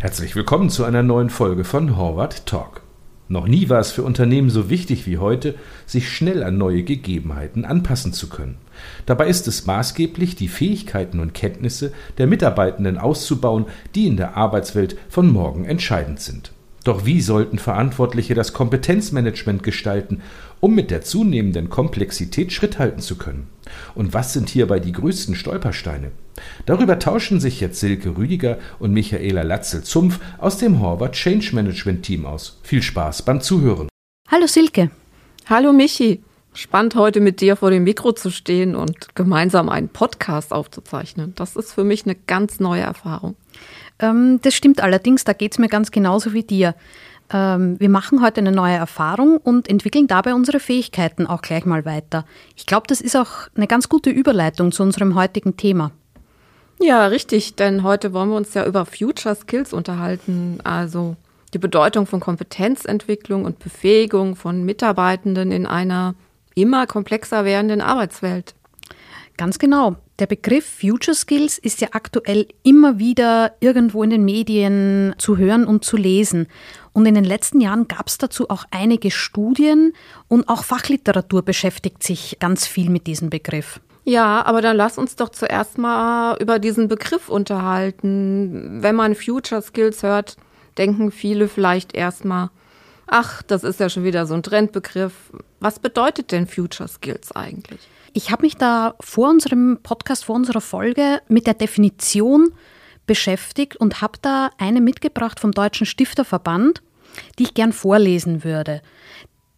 Herzlich willkommen zu einer neuen Folge von Horvath Talk. Noch nie war es für Unternehmen so wichtig wie heute, sich schnell an neue Gegebenheiten anpassen zu können. Dabei ist es maßgeblich, die Fähigkeiten und Kenntnisse der Mitarbeitenden auszubauen, die in der Arbeitswelt von morgen entscheidend sind. Doch wie sollten Verantwortliche das Kompetenzmanagement gestalten, um mit der zunehmenden Komplexität Schritt halten zu können? Und was sind hierbei die größten Stolpersteine? Darüber tauschen sich jetzt Silke Rüdiger und Michaela Latzel-Zumpf aus dem Horvath Change Management Team aus. Viel Spaß beim Zuhören. Hallo Silke. Hallo Michi. Spannend heute mit dir vor dem Mikro zu stehen und gemeinsam einen Podcast aufzuzeichnen. Das ist für mich eine ganz neue Erfahrung. Ähm, das stimmt allerdings, da geht es mir ganz genauso wie dir. Ähm, wir machen heute eine neue Erfahrung und entwickeln dabei unsere Fähigkeiten auch gleich mal weiter. Ich glaube, das ist auch eine ganz gute Überleitung zu unserem heutigen Thema. Ja, richtig, denn heute wollen wir uns ja über Future Skills unterhalten, also die Bedeutung von Kompetenzentwicklung und Befähigung von Mitarbeitenden in einer immer komplexer werdenden Arbeitswelt. Ganz genau. Der Begriff Future Skills ist ja aktuell immer wieder irgendwo in den Medien zu hören und zu lesen. Und in den letzten Jahren gab es dazu auch einige Studien und auch Fachliteratur beschäftigt sich ganz viel mit diesem Begriff. Ja, aber dann lass uns doch zuerst mal über diesen Begriff unterhalten. Wenn man Future Skills hört, denken viele vielleicht erstmal, ach, das ist ja schon wieder so ein Trendbegriff. Was bedeutet denn Future Skills eigentlich? Ich habe mich da vor unserem Podcast, vor unserer Folge mit der Definition beschäftigt und habe da eine mitgebracht vom Deutschen Stifterverband, die ich gern vorlesen würde.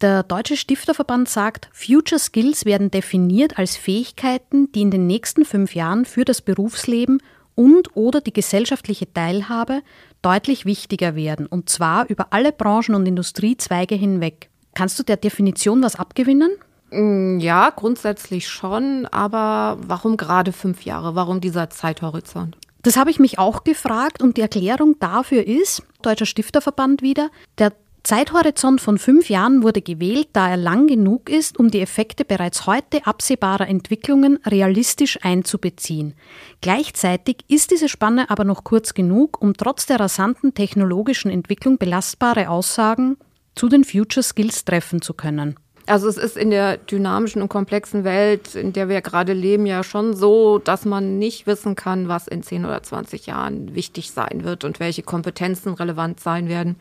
Der Deutsche Stifterverband sagt, Future Skills werden definiert als Fähigkeiten, die in den nächsten fünf Jahren für das Berufsleben und oder die gesellschaftliche Teilhabe deutlich wichtiger werden, und zwar über alle Branchen und Industriezweige hinweg. Kannst du der Definition was abgewinnen? Mm, ja, grundsätzlich schon, aber warum gerade fünf Jahre? Warum dieser Zeithorizont? Das habe ich mich auch gefragt und die Erklärung dafür ist, Deutscher Stifterverband wieder, der Zeithorizont von fünf Jahren wurde gewählt, da er lang genug ist, um die Effekte bereits heute absehbarer Entwicklungen realistisch einzubeziehen. Gleichzeitig ist diese Spanne aber noch kurz genug, um trotz der rasanten technologischen Entwicklung belastbare Aussagen zu den Future Skills treffen zu können. Also es ist in der dynamischen und komplexen Welt, in der wir gerade leben, ja schon so, dass man nicht wissen kann, was in 10 oder 20 Jahren wichtig sein wird und welche Kompetenzen relevant sein werden.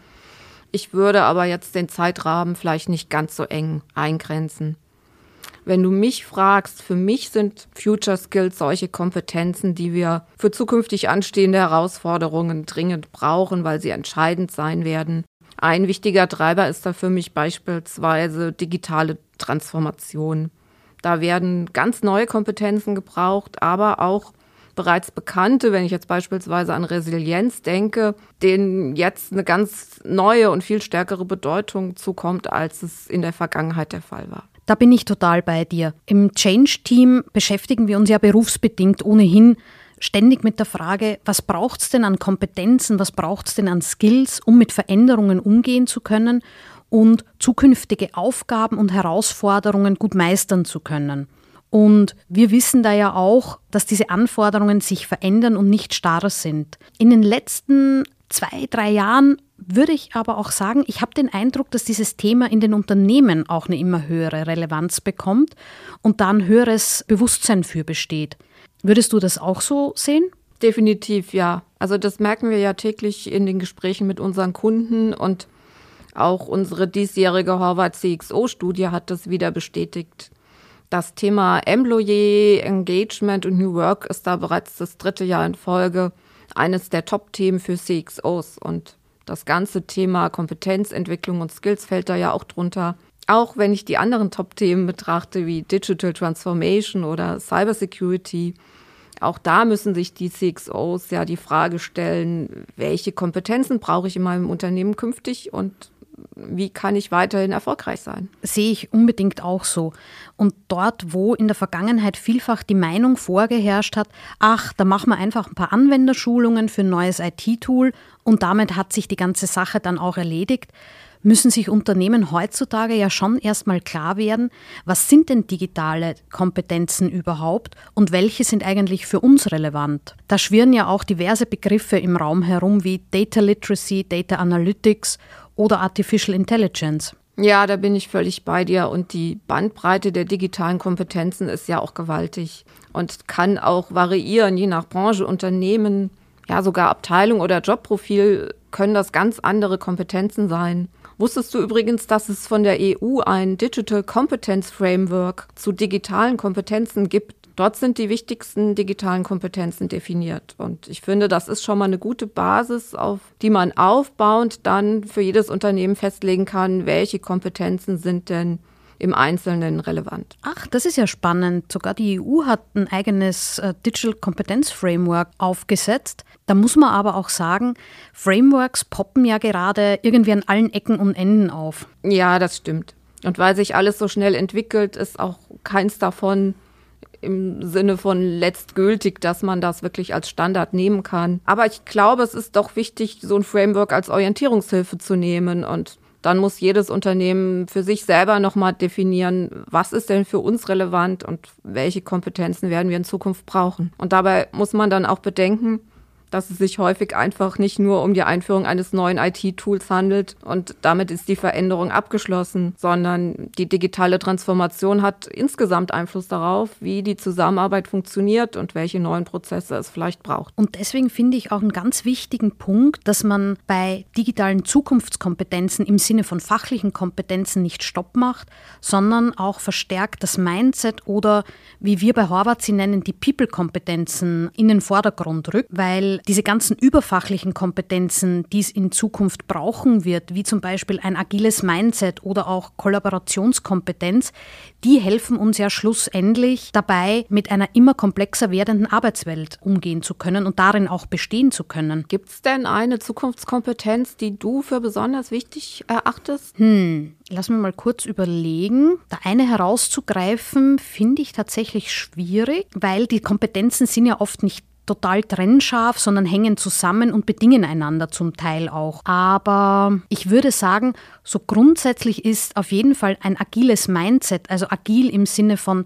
Ich würde aber jetzt den Zeitrahmen vielleicht nicht ganz so eng eingrenzen. Wenn du mich fragst, für mich sind Future Skills solche Kompetenzen, die wir für zukünftig anstehende Herausforderungen dringend brauchen, weil sie entscheidend sein werden. Ein wichtiger Treiber ist da für mich beispielsweise digitale Transformation. Da werden ganz neue Kompetenzen gebraucht, aber auch bereits bekannte, wenn ich jetzt beispielsweise an Resilienz denke, denen jetzt eine ganz neue und viel stärkere Bedeutung zukommt, als es in der Vergangenheit der Fall war. Da bin ich total bei dir. Im Change-Team beschäftigen wir uns ja berufsbedingt ohnehin ständig mit der Frage, was braucht es denn an Kompetenzen, was braucht es denn an Skills, um mit Veränderungen umgehen zu können und zukünftige Aufgaben und Herausforderungen gut meistern zu können. Und wir wissen da ja auch, dass diese Anforderungen sich verändern und nicht starr sind. In den letzten zwei, drei Jahren würde ich aber auch sagen, ich habe den Eindruck, dass dieses Thema in den Unternehmen auch eine immer höhere Relevanz bekommt und da ein höheres Bewusstsein für besteht. Würdest du das auch so sehen? Definitiv, ja. Also das merken wir ja täglich in den Gesprächen mit unseren Kunden und auch unsere diesjährige Harvard CXO-Studie hat das wieder bestätigt. Das Thema Employee Engagement und New Work ist da bereits das dritte Jahr in Folge eines der Top-Themen für CXOs und das ganze Thema Kompetenzentwicklung und Skills fällt da ja auch drunter. Auch wenn ich die anderen Top-Themen betrachte, wie Digital Transformation oder Cybersecurity, auch da müssen sich die CXOs ja die Frage stellen, welche Kompetenzen brauche ich in meinem Unternehmen künftig und wie kann ich weiterhin erfolgreich sein? Sehe ich unbedingt auch so. Und dort, wo in der Vergangenheit vielfach die Meinung vorgeherrscht hat, ach, da machen wir einfach ein paar Anwenderschulungen für ein neues IT-Tool und damit hat sich die ganze Sache dann auch erledigt, müssen sich Unternehmen heutzutage ja schon erstmal klar werden, was sind denn digitale Kompetenzen überhaupt und welche sind eigentlich für uns relevant. Da schwirren ja auch diverse Begriffe im Raum herum wie Data Literacy, Data Analytics oder Artificial Intelligence. Ja, da bin ich völlig bei dir. Und die Bandbreite der digitalen Kompetenzen ist ja auch gewaltig und kann auch variieren, je nach Branche, Unternehmen, ja sogar Abteilung oder Jobprofil können das ganz andere Kompetenzen sein. Wusstest du übrigens, dass es von der EU ein Digital Competence Framework zu digitalen Kompetenzen gibt? Dort sind die wichtigsten digitalen Kompetenzen definiert. Und ich finde, das ist schon mal eine gute Basis, auf die man aufbauend dann für jedes Unternehmen festlegen kann, welche Kompetenzen sind denn im Einzelnen relevant. Ach, das ist ja spannend. Sogar die EU hat ein eigenes äh, Digital Competence Framework aufgesetzt. Da muss man aber auch sagen, Frameworks poppen ja gerade irgendwie an allen Ecken und Enden auf. Ja, das stimmt. Und weil sich alles so schnell entwickelt, ist auch keins davon im Sinne von letztgültig, dass man das wirklich als Standard nehmen kann. Aber ich glaube, es ist doch wichtig, so ein Framework als Orientierungshilfe zu nehmen und dann muss jedes Unternehmen für sich selber nochmal definieren, was ist denn für uns relevant und welche Kompetenzen werden wir in Zukunft brauchen. Und dabei muss man dann auch bedenken, dass es sich häufig einfach nicht nur um die Einführung eines neuen IT-Tools handelt und damit ist die Veränderung abgeschlossen, sondern die digitale Transformation hat insgesamt Einfluss darauf, wie die Zusammenarbeit funktioniert und welche neuen Prozesse es vielleicht braucht. Und deswegen finde ich auch einen ganz wichtigen Punkt, dass man bei digitalen Zukunftskompetenzen im Sinne von fachlichen Kompetenzen nicht Stopp macht, sondern auch verstärkt das Mindset oder wie wir bei Horvath sie nennen, die People-Kompetenzen in den Vordergrund rückt, weil diese ganzen überfachlichen Kompetenzen, die es in Zukunft brauchen wird, wie zum Beispiel ein agiles Mindset oder auch Kollaborationskompetenz, die helfen uns ja schlussendlich dabei, mit einer immer komplexer werdenden Arbeitswelt umgehen zu können und darin auch bestehen zu können. Gibt es denn eine Zukunftskompetenz, die du für besonders wichtig erachtest? Hm, Lass mir mal kurz überlegen. Da eine herauszugreifen, finde ich tatsächlich schwierig, weil die Kompetenzen sind ja oft nicht total trennscharf, sondern hängen zusammen und bedingen einander zum Teil auch. Aber ich würde sagen, so grundsätzlich ist auf jeden Fall ein agiles Mindset, also agil im Sinne von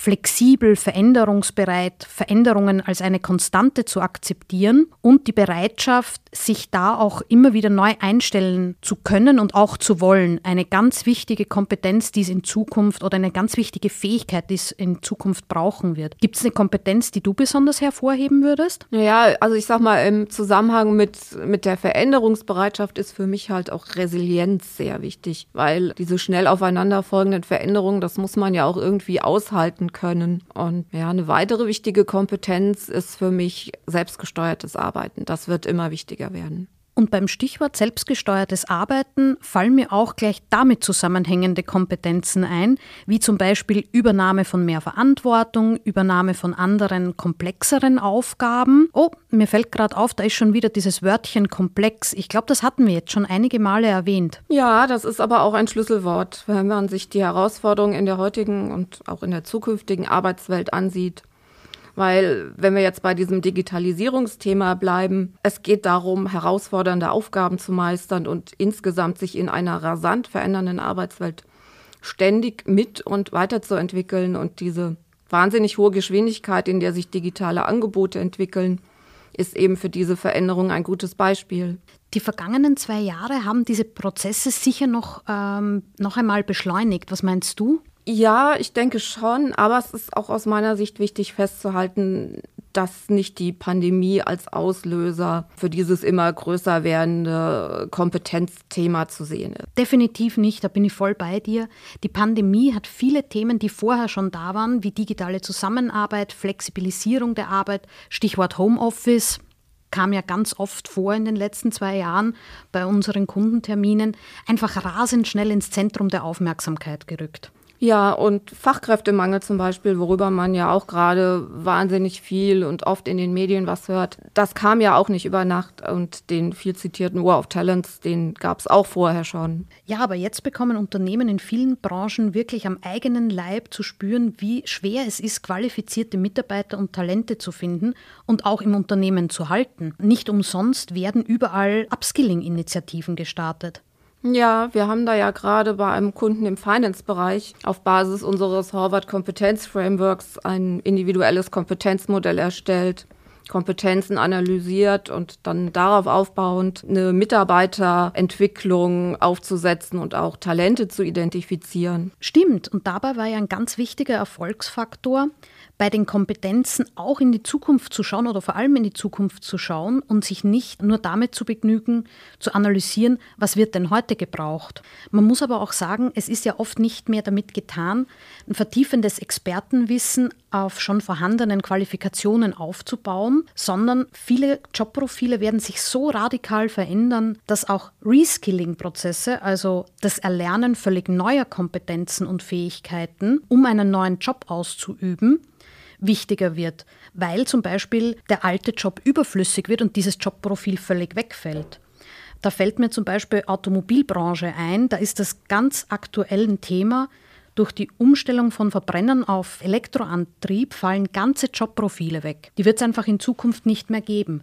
flexibel, veränderungsbereit, Veränderungen als eine Konstante zu akzeptieren und die Bereitschaft, sich da auch immer wieder neu einstellen zu können und auch zu wollen. Eine ganz wichtige Kompetenz, die es in Zukunft oder eine ganz wichtige Fähigkeit, die es in Zukunft brauchen wird. Gibt es eine Kompetenz, die du besonders hervorheben würdest? Ja, also ich sag mal, im Zusammenhang mit, mit der Veränderungsbereitschaft ist für mich halt auch Resilienz sehr wichtig, weil diese schnell aufeinanderfolgenden Veränderungen, das muss man ja auch irgendwie aushalten können. Und ja, eine weitere wichtige Kompetenz ist für mich selbstgesteuertes Arbeiten. Das wird immer wichtiger werden. Und beim Stichwort selbstgesteuertes Arbeiten fallen mir auch gleich damit zusammenhängende Kompetenzen ein, wie zum Beispiel Übernahme von mehr Verantwortung, Übernahme von anderen komplexeren Aufgaben. Oh, mir fällt gerade auf, da ist schon wieder dieses Wörtchen komplex. Ich glaube, das hatten wir jetzt schon einige Male erwähnt. Ja, das ist aber auch ein Schlüsselwort, wenn man sich die Herausforderungen in der heutigen und auch in der zukünftigen Arbeitswelt ansieht. Weil wenn wir jetzt bei diesem Digitalisierungsthema bleiben, es geht darum, herausfordernde Aufgaben zu meistern und insgesamt sich in einer rasant verändernden Arbeitswelt ständig mit und weiterzuentwickeln und diese wahnsinnig hohe Geschwindigkeit, in der sich digitale Angebote entwickeln, ist eben für diese Veränderung ein gutes Beispiel. Die vergangenen zwei Jahre haben diese Prozesse sicher noch, ähm, noch einmal beschleunigt. Was meinst du? Ja, ich denke schon, aber es ist auch aus meiner Sicht wichtig festzuhalten, dass nicht die Pandemie als Auslöser für dieses immer größer werdende Kompetenzthema zu sehen ist. Definitiv nicht, da bin ich voll bei dir. Die Pandemie hat viele Themen, die vorher schon da waren, wie digitale Zusammenarbeit, Flexibilisierung der Arbeit, Stichwort Homeoffice, kam ja ganz oft vor in den letzten zwei Jahren bei unseren Kundenterminen, einfach rasend schnell ins Zentrum der Aufmerksamkeit gerückt. Ja, und Fachkräftemangel zum Beispiel, worüber man ja auch gerade wahnsinnig viel und oft in den Medien was hört, das kam ja auch nicht über Nacht und den viel zitierten War of Talents, den gab es auch vorher schon. Ja, aber jetzt bekommen Unternehmen in vielen Branchen wirklich am eigenen Leib zu spüren, wie schwer es ist, qualifizierte Mitarbeiter und Talente zu finden und auch im Unternehmen zu halten. Nicht umsonst werden überall Upskilling-Initiativen gestartet. Ja, wir haben da ja gerade bei einem Kunden im Finance-Bereich auf Basis unseres Harvard Kompetenz Frameworks ein individuelles Kompetenzmodell erstellt. Kompetenzen analysiert und dann darauf aufbauend eine Mitarbeiterentwicklung aufzusetzen und auch Talente zu identifizieren. Stimmt. Und dabei war ja ein ganz wichtiger Erfolgsfaktor, bei den Kompetenzen auch in die Zukunft zu schauen oder vor allem in die Zukunft zu schauen und sich nicht nur damit zu begnügen, zu analysieren, was wird denn heute gebraucht. Man muss aber auch sagen, es ist ja oft nicht mehr damit getan, ein vertiefendes Expertenwissen auf schon vorhandenen Qualifikationen aufzubauen, sondern viele Jobprofile werden sich so radikal verändern, dass auch Reskilling-Prozesse, also das Erlernen völlig neuer Kompetenzen und Fähigkeiten, um einen neuen Job auszuüben, wichtiger wird, weil zum Beispiel der alte Job überflüssig wird und dieses Jobprofil völlig wegfällt. Da fällt mir zum Beispiel Automobilbranche ein, da ist das ganz aktuell ein Thema. Durch die Umstellung von Verbrennern auf Elektroantrieb fallen ganze Jobprofile weg. Die wird es einfach in Zukunft nicht mehr geben.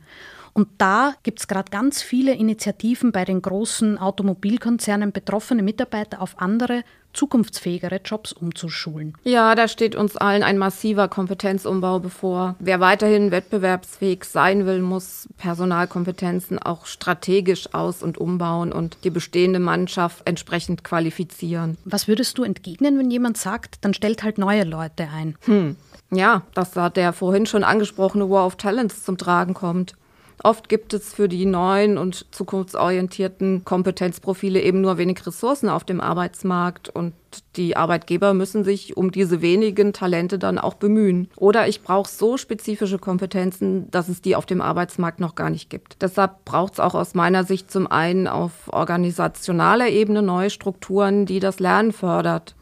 Und da gibt es gerade ganz viele Initiativen bei den großen Automobilkonzernen, betroffene Mitarbeiter auf andere zukunftsfähigere Jobs umzuschulen. Ja, da steht uns allen ein massiver Kompetenzumbau bevor. Wer weiterhin wettbewerbsfähig sein will, muss Personalkompetenzen auch strategisch aus- und umbauen und die bestehende Mannschaft entsprechend qualifizieren. Was würdest du entgegnen, wenn jemand sagt, dann stellt halt neue Leute ein? Hm. Ja, dass da der vorhin schon angesprochene War of Talents zum Tragen kommt. Oft gibt es für die neuen und zukunftsorientierten Kompetenzprofile eben nur wenig Ressourcen auf dem Arbeitsmarkt und die Arbeitgeber müssen sich um diese wenigen Talente dann auch bemühen. Oder ich brauche so spezifische Kompetenzen, dass es die auf dem Arbeitsmarkt noch gar nicht gibt. Deshalb braucht es auch aus meiner Sicht zum einen auf organisationaler Ebene neue Strukturen, die das Lernen fördert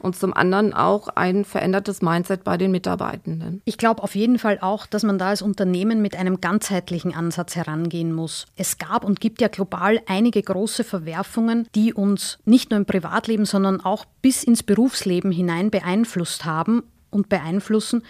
und zum anderen auch ein verändertes Mindset bei den Mitarbeitenden. Ich glaube auf jeden Fall auch, dass man da als Unternehmen mit einem ganzheitlichen Ansatz herangehen muss. Es gab und gibt ja global einige große Verwerfungen, die uns nicht nur im Privatleben, sondern auch bis ins Berufsleben hinein beeinflusst haben und beeinflussen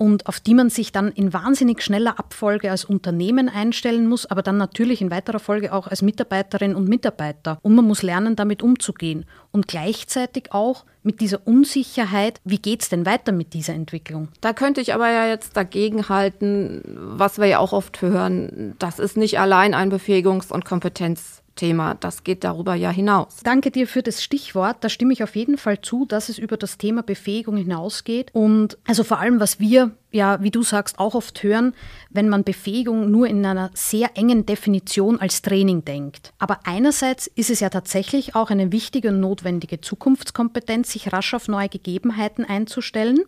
und auf die man sich dann in wahnsinnig schneller Abfolge als Unternehmen einstellen muss, aber dann natürlich in weiterer Folge auch als Mitarbeiterin und Mitarbeiter. Und man muss lernen, damit umzugehen. Und gleichzeitig auch mit dieser Unsicherheit, wie geht es denn weiter mit dieser Entwicklung? Da könnte ich aber ja jetzt dagegen halten, was wir ja auch oft hören, das ist nicht allein ein Befähigungs- und Kompetenz. Thema. Das geht darüber ja hinaus. Danke dir für das Stichwort. Da stimme ich auf jeden Fall zu, dass es über das Thema Befähigung hinausgeht. Und also vor allem, was wir ja, wie du sagst, auch oft hören, wenn man Befähigung nur in einer sehr engen Definition als Training denkt. Aber einerseits ist es ja tatsächlich auch eine wichtige und notwendige Zukunftskompetenz, sich rasch auf neue Gegebenheiten einzustellen.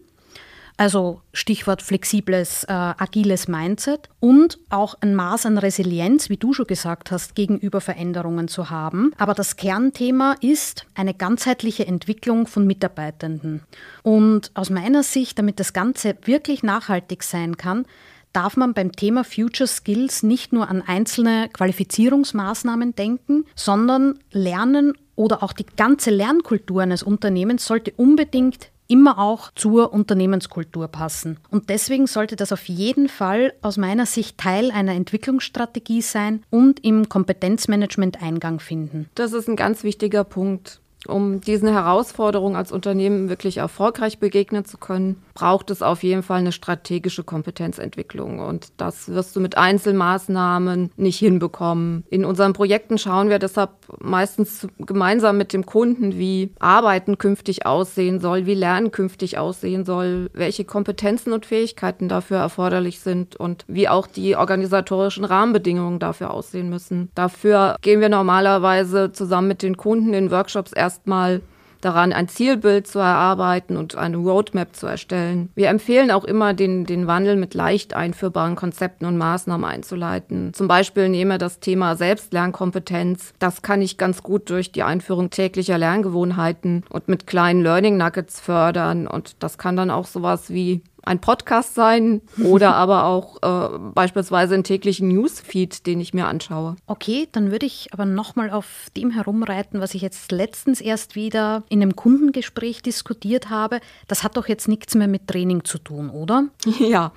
Also Stichwort flexibles, äh, agiles Mindset und auch ein Maß an Resilienz, wie du schon gesagt hast, gegenüber Veränderungen zu haben. Aber das Kernthema ist eine ganzheitliche Entwicklung von Mitarbeitenden. Und aus meiner Sicht, damit das Ganze wirklich nachhaltig sein kann, darf man beim Thema Future Skills nicht nur an einzelne Qualifizierungsmaßnahmen denken, sondern Lernen oder auch die ganze Lernkultur eines Unternehmens sollte unbedingt immer auch zur Unternehmenskultur passen. Und deswegen sollte das auf jeden Fall aus meiner Sicht Teil einer Entwicklungsstrategie sein und im Kompetenzmanagement Eingang finden. Das ist ein ganz wichtiger Punkt. Um diesen Herausforderungen als Unternehmen wirklich erfolgreich begegnen zu können, braucht es auf jeden Fall eine strategische Kompetenzentwicklung. Und das wirst du mit Einzelmaßnahmen nicht hinbekommen. In unseren Projekten schauen wir deshalb meistens gemeinsam mit dem Kunden, wie Arbeiten künftig aussehen soll, wie Lernen künftig aussehen soll, welche Kompetenzen und Fähigkeiten dafür erforderlich sind und wie auch die organisatorischen Rahmenbedingungen dafür aussehen müssen. Dafür gehen wir normalerweise zusammen mit den Kunden in Workshops erst erstmal daran, ein Zielbild zu erarbeiten und eine Roadmap zu erstellen. Wir empfehlen auch immer, den, den Wandel mit leicht einführbaren Konzepten und Maßnahmen einzuleiten. Zum Beispiel nehme das Thema Selbstlernkompetenz. Das kann ich ganz gut durch die Einführung täglicher Lerngewohnheiten und mit kleinen Learning Nuggets fördern. Und das kann dann auch sowas wie ein Podcast sein oder aber auch äh, beispielsweise einen täglichen Newsfeed, den ich mir anschaue. Okay, dann würde ich aber nochmal auf dem herumreiten, was ich jetzt letztens erst wieder in einem Kundengespräch diskutiert habe. Das hat doch jetzt nichts mehr mit Training zu tun, oder? Ja,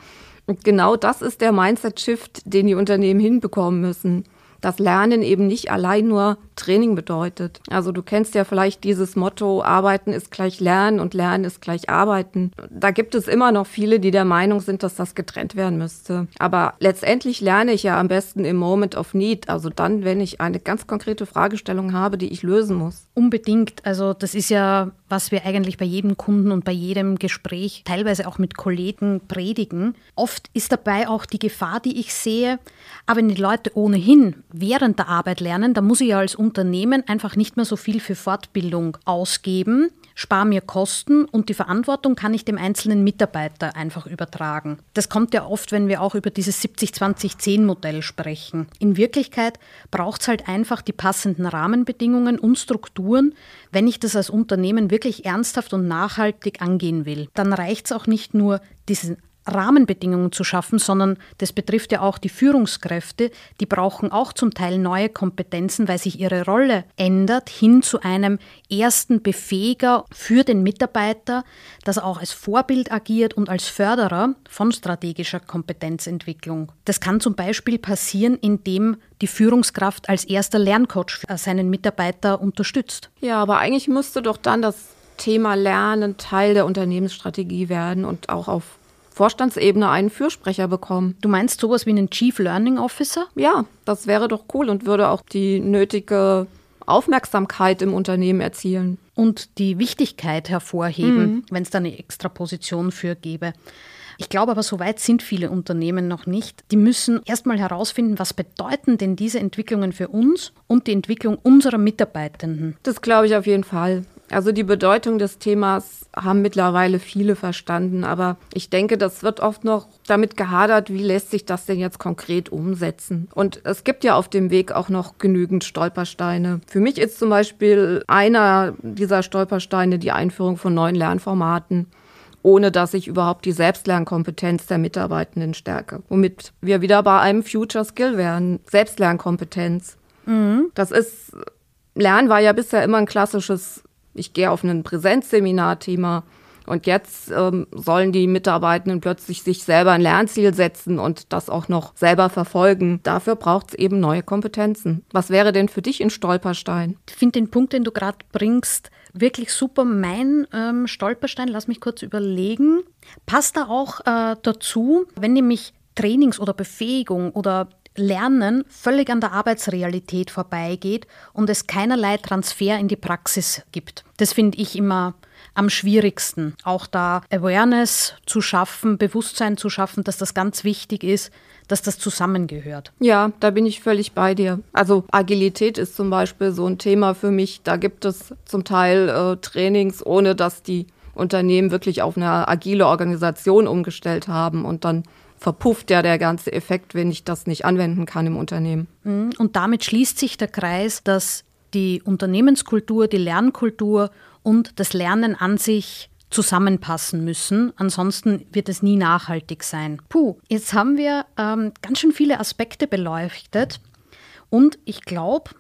und genau das ist der Mindset-Shift, den die Unternehmen hinbekommen müssen. Das Lernen eben nicht allein nur Training bedeutet. Also du kennst ja vielleicht dieses Motto, Arbeiten ist gleich Lernen und Lernen ist gleich Arbeiten. Da gibt es immer noch viele, die der Meinung sind, dass das getrennt werden müsste. Aber letztendlich lerne ich ja am besten im Moment of Need, also dann, wenn ich eine ganz konkrete Fragestellung habe, die ich lösen muss. Unbedingt. Also das ist ja, was wir eigentlich bei jedem Kunden und bei jedem Gespräch, teilweise auch mit Kollegen predigen. Oft ist dabei auch die Gefahr, die ich sehe, aber wenn die Leute ohnehin während der Arbeit lernen, dann muss ich ja als Unternehmen einfach nicht mehr so viel für Fortbildung ausgeben spare mir Kosten und die Verantwortung kann ich dem einzelnen Mitarbeiter einfach übertragen. Das kommt ja oft, wenn wir auch über dieses 70-20-10-Modell sprechen. In Wirklichkeit braucht es halt einfach die passenden Rahmenbedingungen und Strukturen, wenn ich das als Unternehmen wirklich ernsthaft und nachhaltig angehen will. Dann reicht es auch nicht nur, diesen Rahmenbedingungen zu schaffen, sondern das betrifft ja auch die Führungskräfte. Die brauchen auch zum Teil neue Kompetenzen, weil sich ihre Rolle ändert hin zu einem ersten Befähiger für den Mitarbeiter, das auch als Vorbild agiert und als Förderer von strategischer Kompetenzentwicklung. Das kann zum Beispiel passieren, indem die Führungskraft als erster Lerncoach seinen Mitarbeiter unterstützt. Ja, aber eigentlich müsste doch dann das Thema Lernen Teil der Unternehmensstrategie werden und auch auf Vorstandsebene einen Fürsprecher bekommen. Du meinst sowas wie einen Chief Learning Officer? Ja, das wäre doch cool und würde auch die nötige Aufmerksamkeit im Unternehmen erzielen. Und die Wichtigkeit hervorheben, mhm. wenn es da eine extra Position für gäbe. Ich glaube aber, so weit sind viele Unternehmen noch nicht. Die müssen erstmal herausfinden, was bedeuten denn diese Entwicklungen für uns und die Entwicklung unserer Mitarbeitenden. Das glaube ich auf jeden Fall. Also die Bedeutung des Themas haben mittlerweile viele verstanden, aber ich denke, das wird oft noch damit gehadert, wie lässt sich das denn jetzt konkret umsetzen. Und es gibt ja auf dem Weg auch noch genügend Stolpersteine. Für mich ist zum Beispiel einer dieser Stolpersteine die Einführung von neuen Lernformaten ohne dass ich überhaupt die Selbstlernkompetenz der Mitarbeitenden stärke. Womit wir wieder bei einem Future Skill wären. Selbstlernkompetenz. Mhm. Das ist, Lernen war ja bisher immer ein klassisches ich gehe auf ein Präsenzseminar-Thema und jetzt ähm, sollen die Mitarbeitenden plötzlich sich selber ein Lernziel setzen und das auch noch selber verfolgen. Dafür braucht es eben neue Kompetenzen. Was wäre denn für dich ein Stolperstein? Ich finde den Punkt, den du gerade bringst, wirklich super. Mein ähm, Stolperstein, lass mich kurz überlegen, passt da auch äh, dazu, wenn nämlich Trainings oder Befähigung oder Lernen völlig an der Arbeitsrealität vorbeigeht und es keinerlei Transfer in die Praxis gibt. Das finde ich immer am schwierigsten. Auch da Awareness zu schaffen, Bewusstsein zu schaffen, dass das ganz wichtig ist, dass das zusammengehört. Ja, da bin ich völlig bei dir. Also Agilität ist zum Beispiel so ein Thema für mich. Da gibt es zum Teil äh, Trainings, ohne dass die Unternehmen wirklich auf eine agile Organisation umgestellt haben und dann verpufft ja der ganze Effekt, wenn ich das nicht anwenden kann im Unternehmen. Mhm. Und damit schließt sich der Kreis, dass die Unternehmenskultur, die Lernkultur und das Lernen an sich zusammenpassen müssen. Ansonsten wird es nie nachhaltig sein. Puh, jetzt haben wir ähm, ganz schön viele Aspekte beleuchtet und ich glaube,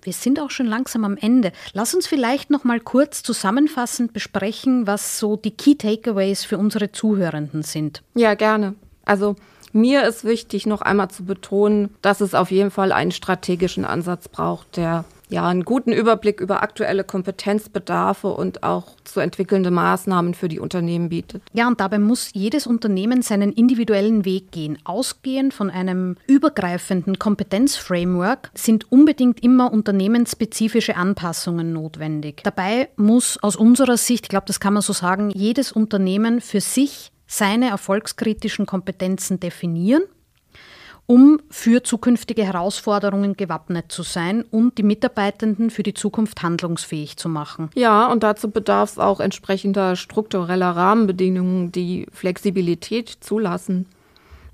wir sind auch schon langsam am Ende. Lass uns vielleicht noch mal kurz zusammenfassend besprechen, was so die Key Takeaways für unsere Zuhörenden sind. Ja, gerne. Also mir ist wichtig, noch einmal zu betonen, dass es auf jeden Fall einen strategischen Ansatz braucht, der ja einen guten Überblick über aktuelle Kompetenzbedarfe und auch zu entwickelnde Maßnahmen für die Unternehmen bietet. Ja, und dabei muss jedes Unternehmen seinen individuellen Weg gehen. Ausgehend von einem übergreifenden Kompetenzframework sind unbedingt immer unternehmensspezifische Anpassungen notwendig. Dabei muss aus unserer Sicht, ich glaube, das kann man so sagen, jedes Unternehmen für sich seine erfolgskritischen Kompetenzen definieren, um für zukünftige Herausforderungen gewappnet zu sein und die Mitarbeitenden für die Zukunft handlungsfähig zu machen. Ja, und dazu bedarf es auch entsprechender struktureller Rahmenbedingungen, die Flexibilität zulassen.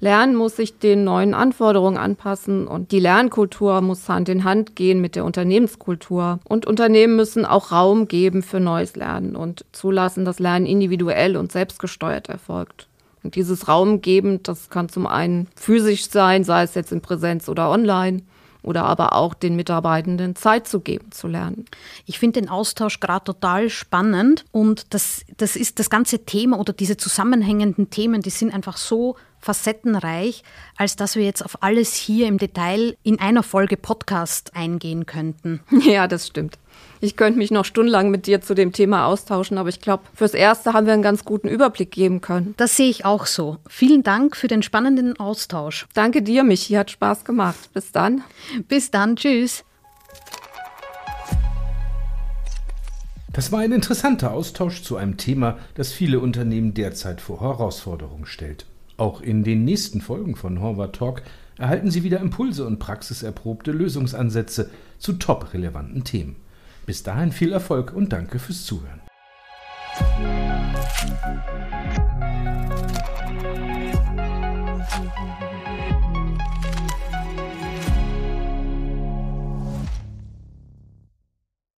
Lernen muss sich den neuen Anforderungen anpassen und die Lernkultur muss Hand in Hand gehen mit der Unternehmenskultur. Und Unternehmen müssen auch Raum geben für neues Lernen und zulassen, dass Lernen individuell und selbstgesteuert erfolgt. Und dieses Raum geben, das kann zum einen physisch sein, sei es jetzt in Präsenz oder online oder aber auch den Mitarbeitenden Zeit zu geben, zu lernen. Ich finde den Austausch gerade total spannend und das, das ist das ganze Thema oder diese zusammenhängenden Themen, die sind einfach so facettenreich, als dass wir jetzt auf alles hier im Detail in einer Folge Podcast eingehen könnten. Ja, das stimmt. Ich könnte mich noch stundenlang mit dir zu dem Thema austauschen, aber ich glaube, fürs Erste haben wir einen ganz guten Überblick geben können. Das sehe ich auch so. Vielen Dank für den spannenden Austausch. Danke dir, Michi, hat Spaß gemacht. Bis dann. Bis dann, tschüss. Das war ein interessanter Austausch zu einem Thema, das viele Unternehmen derzeit vor Herausforderungen stellt. Auch in den nächsten Folgen von Horvath Talk erhalten Sie wieder Impulse und praxiserprobte Lösungsansätze zu top relevanten Themen. Bis dahin viel Erfolg und danke fürs Zuhören.